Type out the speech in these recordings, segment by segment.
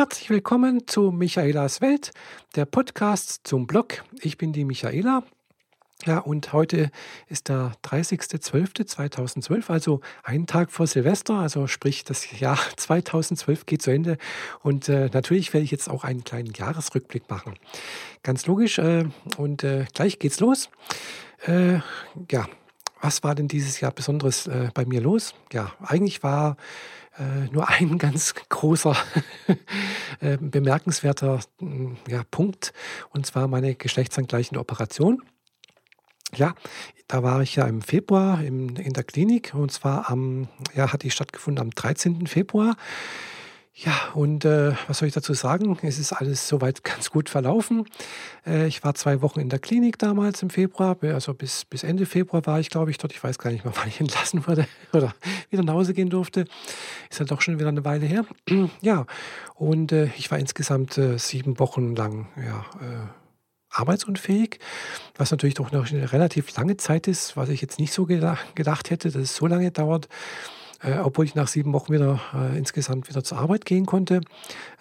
Herzlich willkommen zu Michaelas Welt, der Podcast zum Blog. Ich bin die Michaela. Ja, und heute ist der 30.12.2012, also ein Tag vor Silvester, also sprich, das Jahr 2012 geht zu Ende. Und äh, natürlich werde ich jetzt auch einen kleinen Jahresrückblick machen. Ganz logisch. Äh, und äh, gleich geht's los. Äh, ja, was war denn dieses Jahr Besonderes äh, bei mir los? Ja, eigentlich war äh, nur ein ganz großer äh, bemerkenswerter mm, ja, Punkt, und zwar meine geschlechtsangleichende Operation. Ja, da war ich ja im Februar im, in der Klinik und zwar am, ja, hat die stattgefunden am 13. Februar. Ja, und äh, was soll ich dazu sagen? Es ist alles soweit ganz gut verlaufen. Äh, ich war zwei Wochen in der Klinik damals im Februar, also bis, bis Ende Februar war ich, glaube ich, dort. Ich weiß gar nicht mehr, wann ich entlassen wurde oder wieder nach Hause gehen durfte. Ist halt doch schon wieder eine Weile her. ja, und äh, ich war insgesamt äh, sieben Wochen lang ja, äh, arbeitsunfähig, was natürlich doch noch eine relativ lange Zeit ist, was ich jetzt nicht so gedacht hätte, dass es so lange dauert äh, obwohl ich nach sieben Wochen wieder äh, insgesamt wieder zur Arbeit gehen konnte,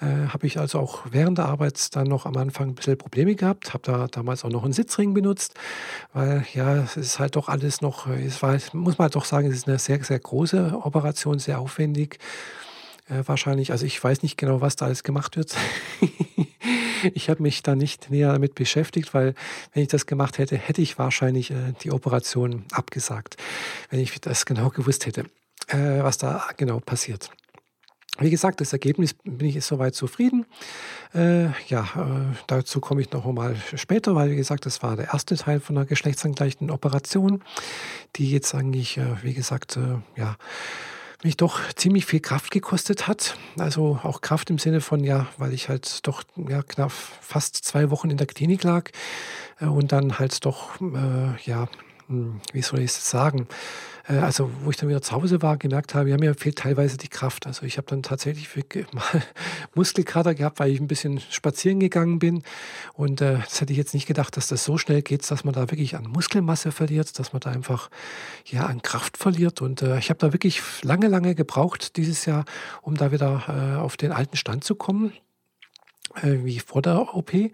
äh, habe ich also auch während der Arbeit dann noch am Anfang ein bisschen Probleme gehabt. Habe da damals auch noch einen Sitzring benutzt, weil ja, es ist halt doch alles noch, es war, muss man halt doch sagen, es ist eine sehr, sehr große Operation, sehr aufwendig. Äh, wahrscheinlich, also ich weiß nicht genau, was da alles gemacht wird. ich habe mich da nicht näher damit beschäftigt, weil wenn ich das gemacht hätte, hätte ich wahrscheinlich äh, die Operation abgesagt, wenn ich das genau gewusst hätte äh, was da genau passiert. Wie gesagt, das Ergebnis bin ich soweit zufrieden. Äh, ja, äh, dazu komme ich noch einmal später, weil wie gesagt, das war der erste Teil von einer geschlechtsangleichenden Operation, die jetzt eigentlich, äh, wie gesagt, äh, ja, mich doch ziemlich viel Kraft gekostet hat. Also auch Kraft im Sinne von, ja, weil ich halt doch ja, knapp fast zwei Wochen in der Klinik lag äh, und dann halt doch, äh, ja, hm, wie soll ich es sagen, also wo ich dann wieder zu Hause war, gemerkt habe, ja, mir fehlt teilweise die Kraft. Also ich habe dann tatsächlich mal Muskelkater gehabt, weil ich ein bisschen spazieren gegangen bin. Und äh, das hätte ich jetzt nicht gedacht, dass das so schnell geht, dass man da wirklich an Muskelmasse verliert, dass man da einfach ja an Kraft verliert. Und äh, ich habe da wirklich lange, lange gebraucht dieses Jahr, um da wieder äh, auf den alten Stand zu kommen, äh, wie vor der OP. Äh,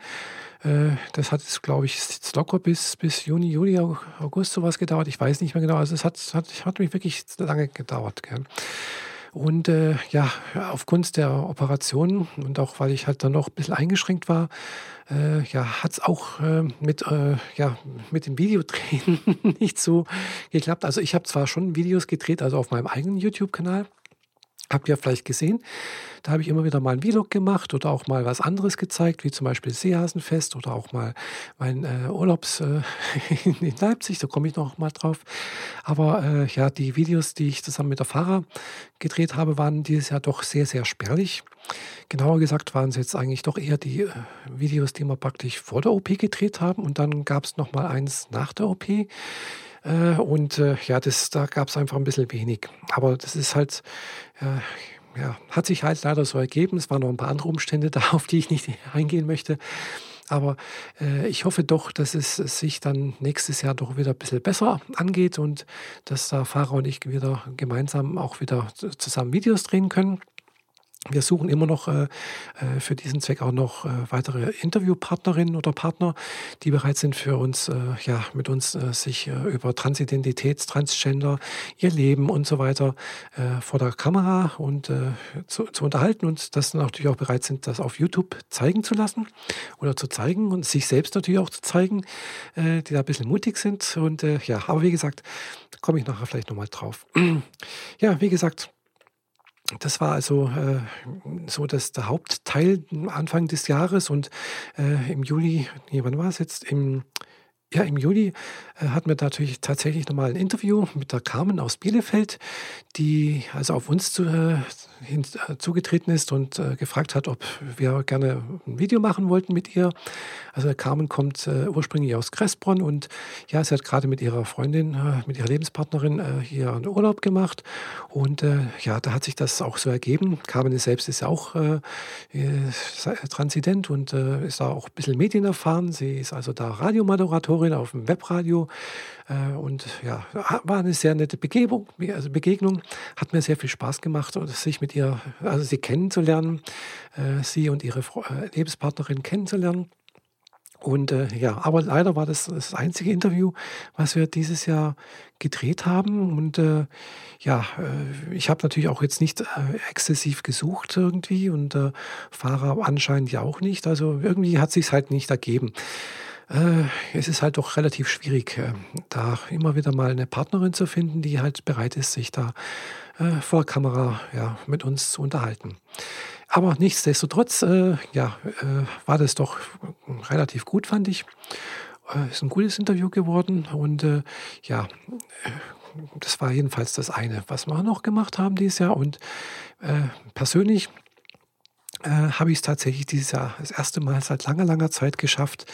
das hat es, glaube ich, locker bis, bis Juni, Juli, August sowas gedauert. Ich weiß nicht mehr genau. Also es hat, hat, hat mich wirklich lange gedauert. Gell. Und äh, ja, aufgrund der Operation und auch weil ich halt dann noch ein bisschen eingeschränkt war, äh, ja, hat es auch äh, mit, äh, ja, mit dem Videodrehen nicht so geklappt. Also ich habe zwar schon Videos gedreht, also auf meinem eigenen YouTube-Kanal, Habt ihr vielleicht gesehen? Da habe ich immer wieder mal ein Vlog gemacht oder auch mal was anderes gezeigt, wie zum Beispiel Seehasenfest oder auch mal mein äh, Urlaubs äh, in Leipzig, da komme ich noch mal drauf. Aber äh, ja, die Videos, die ich zusammen mit der Fahrer gedreht habe, waren dieses Jahr doch sehr, sehr spärlich. Genauer gesagt waren es jetzt eigentlich doch eher die äh, Videos, die wir praktisch vor der OP gedreht haben und dann gab es noch mal eins nach der OP. Äh, und äh, ja, das, da gab es einfach ein bisschen wenig. Aber das ist halt, äh, ja, hat sich halt leider so ergeben. Es waren noch ein paar andere Umstände da, auf die ich nicht eingehen möchte. Aber äh, ich hoffe doch, dass es sich dann nächstes Jahr doch wieder ein bisschen besser angeht und dass da Fahrer und ich wieder gemeinsam auch wieder zusammen Videos drehen können. Wir suchen immer noch äh, äh, für diesen Zweck auch noch äh, weitere Interviewpartnerinnen oder Partner, die bereit sind für uns, äh, ja, mit uns äh, sich äh, über Transidentität, Transgender, ihr Leben und so weiter vor der Kamera und zu, zu, unterhalten und das natürlich auch bereit sind, das auf YouTube zeigen zu lassen oder zu zeigen und sich selbst natürlich auch zu zeigen, die da ein bisschen mutig sind. Und ja, aber wie gesagt, komme ich nachher vielleicht nochmal drauf. ja, wie gesagt, das war also äh, so dass der Hauptteil Anfang des Jahres und äh, im Juli, nee, wann war es jetzt? Im, ja, im Juli äh, hatten wir natürlich tatsächlich nochmal ein Interview mit der Carmen aus Bielefeld, die also auf uns zu, äh, hin, äh, zugetreten ist und äh, gefragt hat, ob wir gerne ein Video machen wollten mit ihr. Also Carmen kommt äh, ursprünglich aus Kressbronn und ja, sie hat gerade mit ihrer Freundin, äh, mit ihrer Lebenspartnerin äh, hier einen Urlaub gemacht und äh, ja, da hat sich das auch so ergeben. Carmen selbst ist auch transident und ist da auch ein bisschen medienerfahren. Sie ist also da Radiomoderatorin auf dem Webradio und ja, war eine sehr nette Begebung, also Begegnung, hat mir sehr viel Spaß gemacht, sich mit mit ihr, also sie kennenzulernen, äh, sie und ihre äh, Lebenspartnerin kennenzulernen. Und äh, ja, aber leider war das das einzige Interview, was wir dieses Jahr gedreht haben. Und äh, ja, äh, ich habe natürlich auch jetzt nicht äh, exzessiv gesucht irgendwie und äh, Fahrer anscheinend ja auch nicht. Also irgendwie hat sich halt nicht ergeben. Äh, es ist halt doch relativ schwierig, da immer wieder mal eine Partnerin zu finden, die halt bereit ist, sich da vor Kamera ja, mit uns zu unterhalten. Aber nichtsdestotrotz, äh, ja, äh, war das doch relativ gut, fand ich. Äh, ist ein gutes Interview geworden und äh, ja, äh, das war jedenfalls das eine, was wir noch gemacht haben dieses Jahr. Und äh, habe ich es tatsächlich dieses Jahr das erste Mal seit langer, langer Zeit geschafft,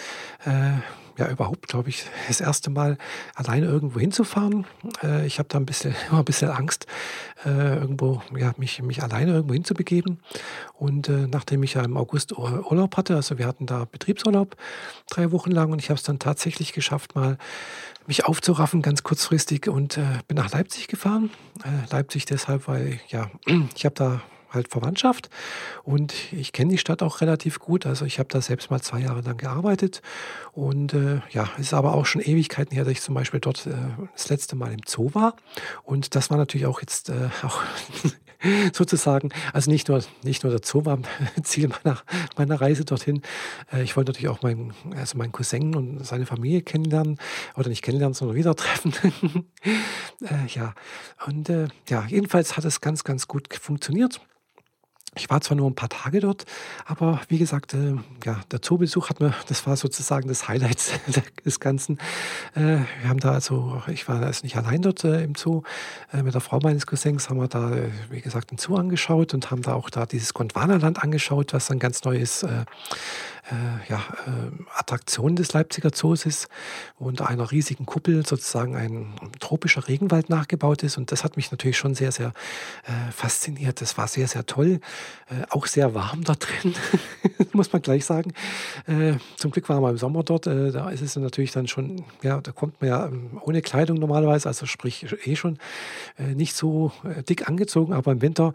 ja überhaupt, glaube ich, das erste Mal alleine irgendwo hinzufahren. Äh, ich habe da ein bisschen, immer ein bisschen Angst, äh, irgendwo, ja, mich, mich alleine irgendwo hinzubegeben. Und äh, nachdem ich ja im August Urlaub hatte, also wir hatten da Betriebsurlaub drei Wochen lang und ich habe es dann tatsächlich geschafft, mal mich aufzuraffen, ganz kurzfristig und äh, bin nach Leipzig gefahren. Äh, Leipzig deshalb, weil ja, ich habe da halt Verwandtschaft und ich kenne die Stadt auch relativ gut. Also ich habe da selbst mal zwei Jahre lang gearbeitet und äh, ja, es ist aber auch schon Ewigkeiten her, dass ich zum Beispiel dort äh, das letzte Mal im Zoo war und das war natürlich auch jetzt äh, auch sozusagen, also nicht nur, nicht nur der Zoo war Ziel meiner, meiner Reise dorthin. Äh, ich wollte natürlich auch meinen, also meinen Cousin und seine Familie kennenlernen oder nicht kennenlernen, sondern wieder treffen. äh, ja, und äh, ja, jedenfalls hat es ganz, ganz gut funktioniert. Ich war zwar nur ein paar Tage dort, aber wie gesagt, äh, ja, der Zoobesuch hat mir, das war sozusagen das Highlight des Ganzen. Äh, wir haben da also, ich war also nicht allein dort äh, im Zoo, äh, mit der Frau meines Cousins haben wir da, äh, wie gesagt, den Zoo angeschaut und haben da auch da dieses Gondwanaland angeschaut, was ein ganz neues äh, ja, Attraktion des Leipziger Zoos ist, unter einer riesigen Kuppel sozusagen ein tropischer Regenwald nachgebaut ist. Und das hat mich natürlich schon sehr, sehr fasziniert. Das war sehr, sehr toll. Äh, auch sehr warm da drin, muss man gleich sagen. Äh, zum Glück waren wir im Sommer dort. Äh, da ist es natürlich dann schon, ja, da kommt man ja ähm, ohne Kleidung normalerweise, also sprich eh schon nicht so dick angezogen, aber im Winter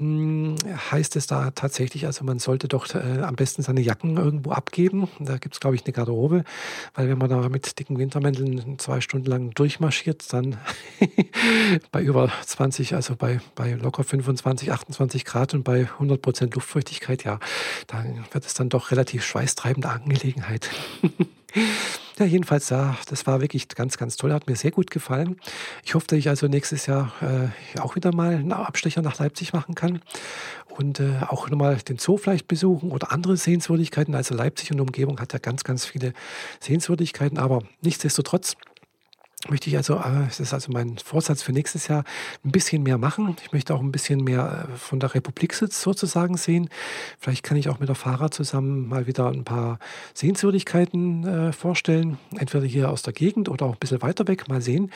heißt es da tatsächlich, also man sollte doch äh, am besten seine Jacken irgendwo abgeben. Da gibt es, glaube ich, eine Garderobe, weil wenn man da mit dicken Wintermänteln zwei Stunden lang durchmarschiert, dann bei über 20, also bei, bei locker 25, 28 Grad und bei 100 Prozent Luftfeuchtigkeit, ja, dann wird es dann doch relativ schweißtreibende Angelegenheit. Ja, jedenfalls, ja, das war wirklich ganz, ganz toll. Hat mir sehr gut gefallen. Ich hoffe, dass ich also nächstes Jahr äh, auch wieder mal einen Abstecher nach Leipzig machen kann und äh, auch nochmal den Zoo vielleicht besuchen oder andere Sehenswürdigkeiten. Also Leipzig und Umgebung hat ja ganz, ganz viele Sehenswürdigkeiten, aber nichtsdestotrotz möchte ich also, äh, es ist also mein Vorsatz für nächstes Jahr, ein bisschen mehr machen. Ich möchte auch ein bisschen mehr äh, von der Republik sozusagen sehen. Vielleicht kann ich auch mit der Fahrer zusammen mal wieder ein paar Sehenswürdigkeiten äh, vorstellen. Entweder hier aus der Gegend oder auch ein bisschen weiter weg. Mal sehen.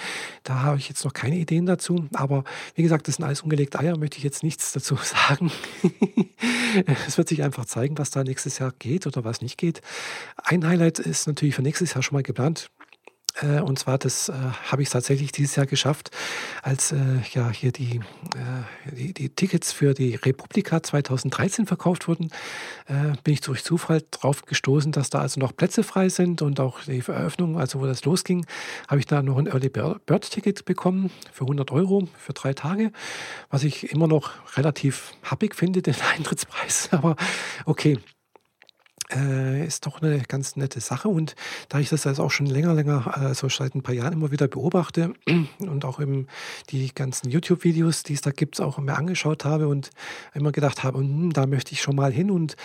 Da habe ich jetzt noch keine Ideen dazu. Aber wie gesagt, das sind alles ungelegte Eier, möchte ich jetzt nichts dazu sagen. es wird sich einfach zeigen, was da nächstes Jahr geht oder was nicht geht. Ein Highlight ist natürlich für nächstes Jahr schon mal geplant. Äh, und zwar, das äh, habe ich tatsächlich dieses Jahr geschafft, als äh, ja hier die, äh, die, die, Tickets für die Republika 2013 verkauft wurden, äh, bin ich durch Zufall drauf gestoßen, dass da also noch Plätze frei sind und auch die Eröffnung, also wo das losging, habe ich da noch ein Early Bird Ticket bekommen für 100 Euro für drei Tage, was ich immer noch relativ happig finde, den Eintrittspreis. Aber okay, äh, ist doch eine ganz nette Sache. Und da ich das also auch schon länger, länger, also seit ein paar Jahren immer wieder beobachte und auch eben die ganzen YouTube-Videos, die es da gibt, auch mir angeschaut habe und immer gedacht habe, hm, da möchte ich schon mal hin und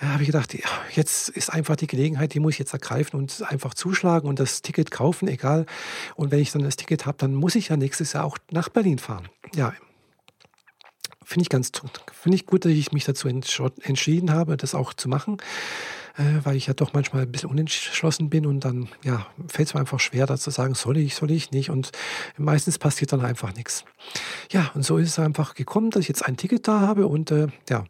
äh, habe ich gedacht, jetzt ist einfach die Gelegenheit, die muss ich jetzt ergreifen und einfach zuschlagen und das Ticket kaufen, egal. Und wenn ich dann das Ticket habe, dann muss ich ja nächstes Jahr auch nach Berlin fahren. Ja, finde ich ganz finde ich gut, dass ich mich dazu entschieden habe, das auch zu machen, äh, weil ich ja doch manchmal ein bisschen unentschlossen bin und dann ja, fällt es mir einfach schwer, da zu sagen, soll ich, soll ich nicht und meistens passiert dann einfach nichts. Ja, und so ist es einfach gekommen, dass ich jetzt ein Ticket da habe und äh, ja,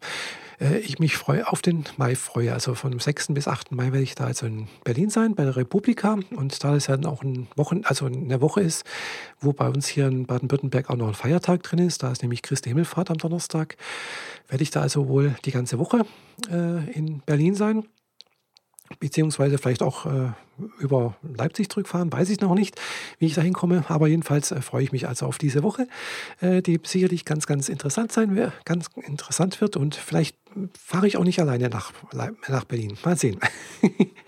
ich mich freue, auf den Mai freue. Also vom 6. bis 8. Mai werde ich da also in Berlin sein, bei der Republika. Und da es ja dann auch ein Wochen, also eine Woche ist, wo bei uns hier in Baden-Württemberg auch noch ein Feiertag drin ist, da ist nämlich Christi Himmelfahrt am Donnerstag, werde ich da also wohl die ganze Woche äh, in Berlin sein beziehungsweise vielleicht auch äh, über Leipzig zurückfahren, weiß ich noch nicht, wie ich da hinkomme. Aber jedenfalls äh, freue ich mich also auf diese Woche, äh, die sicherlich ganz, ganz interessant sein wird, ganz interessant wird. Und vielleicht fahre ich auch nicht alleine nach, nach Berlin. Mal sehen.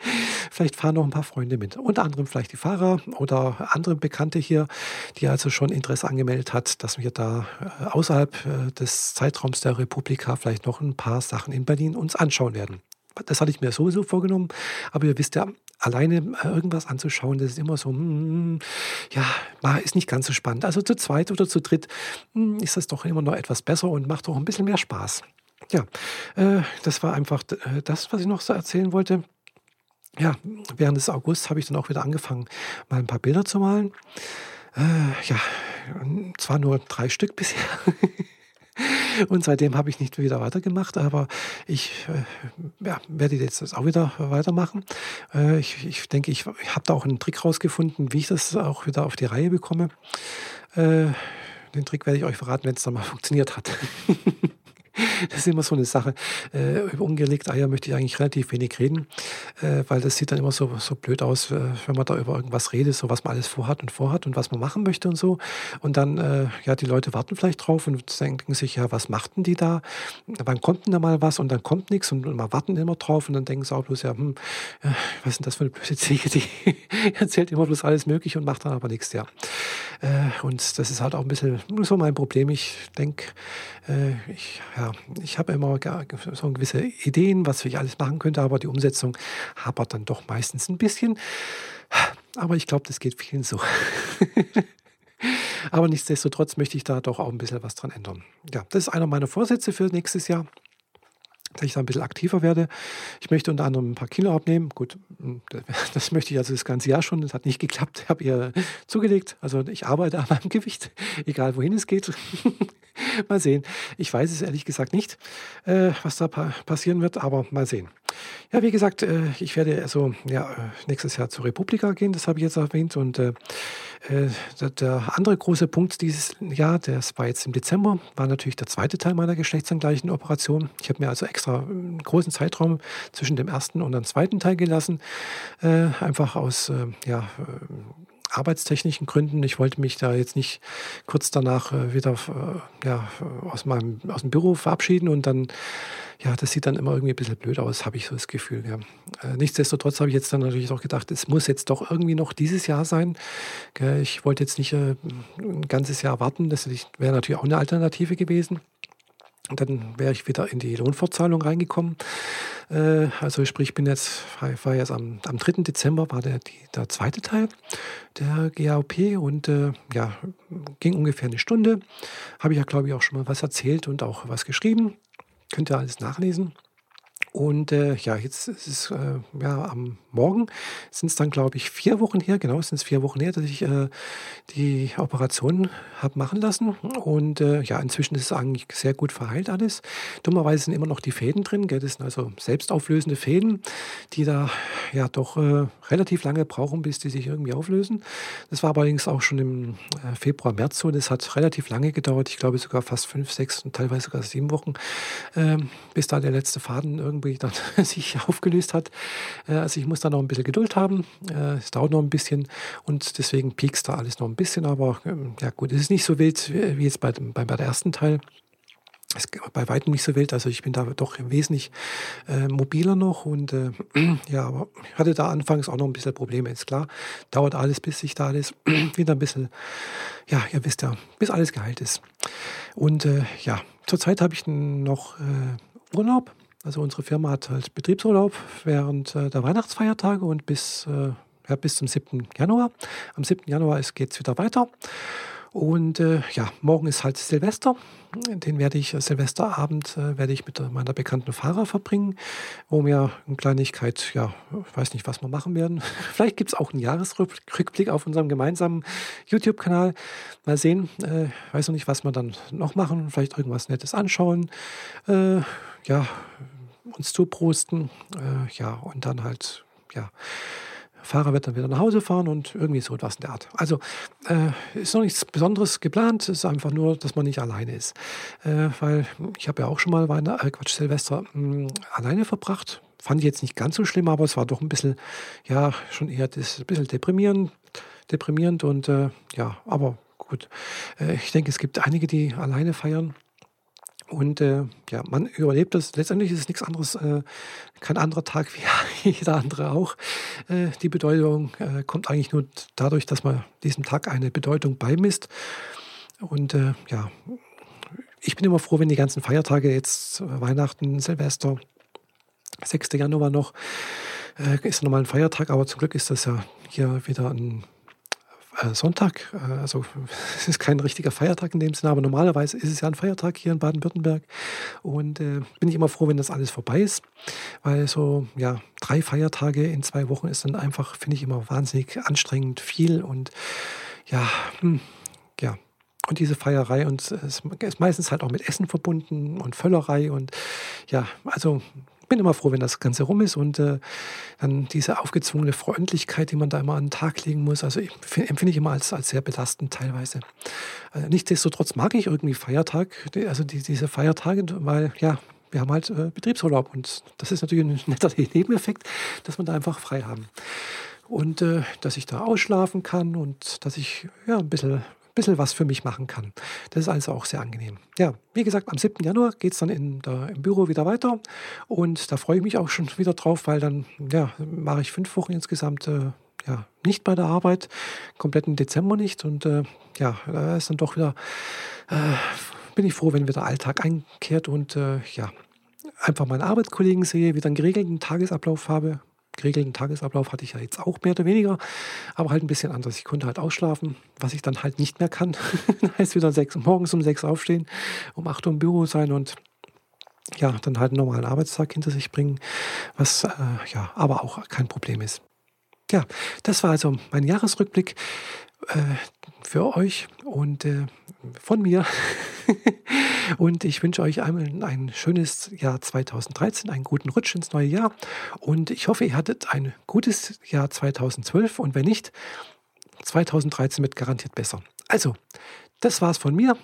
vielleicht fahren noch ein paar Freunde mit. Unter anderem vielleicht die Fahrer oder andere Bekannte hier, die also schon Interesse angemeldet hat, dass wir da äh, außerhalb äh, des Zeitraums der Republika vielleicht noch ein paar Sachen in Berlin uns anschauen werden. Das hatte ich mir sowieso vorgenommen. Aber ihr wisst ja, alleine äh, irgendwas anzuschauen, das ist immer so, mm, ja, ist nicht ganz so spannend. Also zu zweit oder zu dritt mm, ist das doch immer noch etwas besser und macht auch ein bisschen mehr Spaß. Ja, äh, das war einfach äh, das, was ich noch so erzählen wollte. Ja, während des August habe ich dann auch wieder angefangen, mal ein paar Bilder zu malen. Äh, ja, zwar nur drei Stück bisher. Und seitdem habe ich nicht wieder weitergemacht, aber ich äh, ja, werde jetzt auch wieder weitermachen. Äh, ich, ich, denke, ich, ich habe da auch einen Trick rausgefunden, wie ich das auch wieder auf die Reihe bekomme. Äh, den Trick werde ich euch verraten, wenn es dann mal funktioniert hat. Das ist immer so eine Sache. Äh, über ungelegte Eier möchte ich eigentlich relativ wenig reden, äh, weil das sieht dann immer so, so blöd aus, äh, wenn man da über irgendwas redet, so was man alles vorhat und vorhat und was man machen möchte und so. Und dann, äh, ja, die Leute warten vielleicht drauf und denken sich, ja, was machten die da? Wann kommt denn da mal was? Und dann kommt nichts und, man warten immer drauf und dann denken sie auch bloß, ja, hm, äh, was ist denn das für eine blöde Ziege, die erzählt immer bloß alles Mögliche und macht dann aber nichts, ja. Äh, und das ist halt auch ein bisschen so mein Problem. Ich denke, ich, ja, ja, ich habe immer so gewisse Ideen, was ich alles machen könnte, aber die Umsetzung hapert dann doch meistens ein bisschen. Aber ich glaube, das geht vielen so. aber nichtsdestotrotz möchte ich da doch auch ein bisschen was dran ändern. Ja, das ist einer meiner Vorsätze für nächstes Jahr dass ich da ein bisschen aktiver werde. Ich möchte unter anderem ein paar Kilo abnehmen. Gut, das möchte ich also das ganze Jahr schon. Das hat nicht geklappt. Ich habe ihr zugelegt. Also ich arbeite an meinem Gewicht, egal wohin es geht. mal sehen. Ich weiß es ehrlich gesagt nicht, äh, was da pa passieren wird, aber mal sehen. Ja, wie gesagt, äh, ich werde also ja, äh, nächstes Jahr zur Republika gehen, das habe ich jetzt erwähnt. Und äh, äh der andere große Punkt dieses Jahr, das war jetzt im Dezember, war natürlich der zweite Teil meiner geschlechtsangleichen Operation. Ich habe mir also extra einen großen Zeitraum zwischen dem ersten und dem zweiten Teil gelassen, äh, einfach aus ja, arbeitstechnischen Gründen. Ich wollte mich da jetzt nicht kurz danach äh, wieder äh, ja, aus, meinem, aus dem Büro verabschieden und dann, ja, das sieht dann immer irgendwie ein bisschen blöd aus, habe ich so das Gefühl. Ja. Äh, nichtsdestotrotz habe ich jetzt dann natürlich auch gedacht, es muss jetzt doch irgendwie noch dieses Jahr sein. Ich wollte jetzt nicht ein ganzes Jahr warten, das wäre natürlich auch eine Alternative gewesen. Dann wäre ich wieder in die Lohnfortzahlung reingekommen. Äh, also sprich, bin jetzt, war jetzt am, am 3. Dezember war der, die, der zweite Teil der GAOP und äh, ja, ging ungefähr eine Stunde. Habe ich ja, glaube ich, auch schon mal was erzählt und auch was geschrieben. Könnt ihr alles nachlesen. Und äh, ja, jetzt ist es äh, ja, am Morgen sind es dann, glaube ich, vier Wochen her, genau, sind es vier Wochen her, dass ich äh, die Operation habe machen lassen. Und äh, ja, inzwischen ist es eigentlich sehr gut verheilt alles. Dummerweise sind immer noch die Fäden drin, gell? das sind also selbstauflösende Fäden, die da ja doch äh, relativ lange brauchen, bis die sich irgendwie auflösen. Das war allerdings auch schon im äh, Februar, März so. Das hat relativ lange gedauert, ich glaube sogar fast fünf, sechs und teilweise sogar sieben Wochen, ähm, bis da der letzte Faden irgendwie irgendwie dann sich aufgelöst hat. Äh, also ich muss da noch ein bisschen Geduld haben. Äh, es dauert noch ein bisschen und deswegen piekst da alles noch ein bisschen. Aber ähm, ja gut, es ist nicht so wild wie jetzt bei, bei, bei der ersten Teil. Es ist bei weitem nicht so wild, also ich bin da doch wesentlich äh, mobiler noch und äh, ja, aber ich hatte da anfangs auch noch ein bisschen Probleme, ist klar. Dauert alles, bis sich da alles wieder ein bisschen, ja, ihr wisst ja, bis alles geheilt ist. Und äh, ja, zurzeit habe ich noch äh, Urlaub, also unsere Firma hat halt Betriebsurlaub während äh, der Weihnachtsfeiertage und bis, äh, ja, bis zum 7. Januar. Am 7. Januar geht es wieder weiter. Und äh, ja, morgen ist halt Silvester. Den werde ich, äh, Silvesterabend äh, werde ich mit meiner bekannten Fahrer verbringen, wo wir eine Kleinigkeit, ja, ich weiß nicht, was wir machen werden. Vielleicht gibt es auch einen Jahresrückblick auf unserem gemeinsamen YouTube-Kanal. Mal sehen, äh, weiß noch nicht, was wir dann noch machen. Vielleicht irgendwas Nettes anschauen. Äh, ja, uns zuprosten. Äh, ja, und dann halt, ja Fahrer wird dann wieder nach Hause fahren und irgendwie so etwas in der Art. Also äh, ist noch nichts Besonderes geplant, es ist einfach nur, dass man nicht alleine ist. Äh, weil ich habe ja auch schon mal Weihnachten, äh, Quatsch, Silvester mh, alleine verbracht. Fand ich jetzt nicht ganz so schlimm, aber es war doch ein bisschen, ja, schon eher das, ein bisschen deprimierend, deprimierend und äh, ja, aber gut. Äh, ich denke, es gibt einige, die alleine feiern. Und äh, ja, man überlebt das. Letztendlich ist es nichts anderes, äh, kein anderer Tag wie jeder andere auch. Äh, die Bedeutung äh, kommt eigentlich nur dadurch, dass man diesem Tag eine Bedeutung beimisst. Und äh, ja, ich bin immer froh, wenn die ganzen Feiertage jetzt äh, Weihnachten, Silvester, 6. Januar noch, ist nochmal ein Feiertag, aber zum Glück ist das ja hier wieder ein Sonntag. Äh, also es ist kein richtiger Feiertag in dem Sinne, aber normalerweise ist es ja ein Feiertag hier in Baden-Württemberg. Und äh, bin ich immer froh, wenn das alles vorbei ist, weil so ja drei Feiertage in zwei Wochen ist dann einfach, finde ich immer wahnsinnig anstrengend viel und ja, hm, ja. Und diese Feierei und es ist meistens halt auch mit Essen verbunden und Völlerei und ja, also bin immer froh, wenn das Ganze rum ist und äh, dann diese aufgezwungene Freundlichkeit, die man da immer an den Tag legen muss, also empfinde ich immer als, als sehr belastend teilweise. Also nichtsdestotrotz mag ich irgendwie Feiertag, also die, diese Feiertage, weil ja, wir haben halt äh, Betriebsurlaub und das ist natürlich ein netter Nebeneffekt, dass man da einfach frei haben. Und äh, dass ich da ausschlafen kann und dass ich ja ein bisschen bisschen was für mich machen kann. Das ist also auch sehr angenehm. Ja, wie gesagt, am 7. Januar geht es dann in der, im Büro wieder weiter und da freue ich mich auch schon wieder drauf, weil dann ja, mache ich fünf Wochen insgesamt äh, ja, nicht bei der Arbeit, kompletten Dezember nicht und äh, ja, da ist dann doch wieder, äh, bin ich froh, wenn wieder Alltag einkehrt und äh, ja, einfach meine Arbeitskollegen sehe, wieder einen geregelten Tagesablauf habe, geregelten Tagesablauf hatte ich ja jetzt auch mehr oder weniger, aber halt ein bisschen anders. Ich konnte halt ausschlafen, was ich dann halt nicht mehr kann. heißt wieder sechs, morgens um sechs aufstehen, um acht Uhr im Büro sein und ja, dann halt einen normalen Arbeitstag hinter sich bringen, was äh, ja aber auch kein Problem ist. Ja, das war also mein Jahresrückblick für euch und äh, von mir. und ich wünsche euch einmal ein schönes Jahr 2013, einen guten Rutsch ins neue Jahr. Und ich hoffe, ihr hattet ein gutes Jahr 2012 und wenn nicht, 2013 wird garantiert besser. Also, das war's von mir.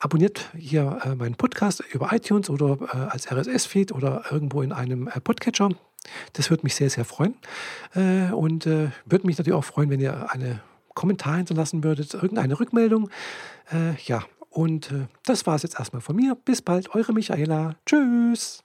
Abonniert hier äh, meinen Podcast über iTunes oder äh, als RSS-Feed oder irgendwo in einem äh, Podcatcher. Das würde mich sehr, sehr freuen. Äh, und äh, würde mich natürlich auch freuen, wenn ihr eine Kommentar hinterlassen würdet, irgendeine Rückmeldung. Äh, ja, und äh, das war es jetzt erstmal von mir. Bis bald, eure Michaela. Tschüss.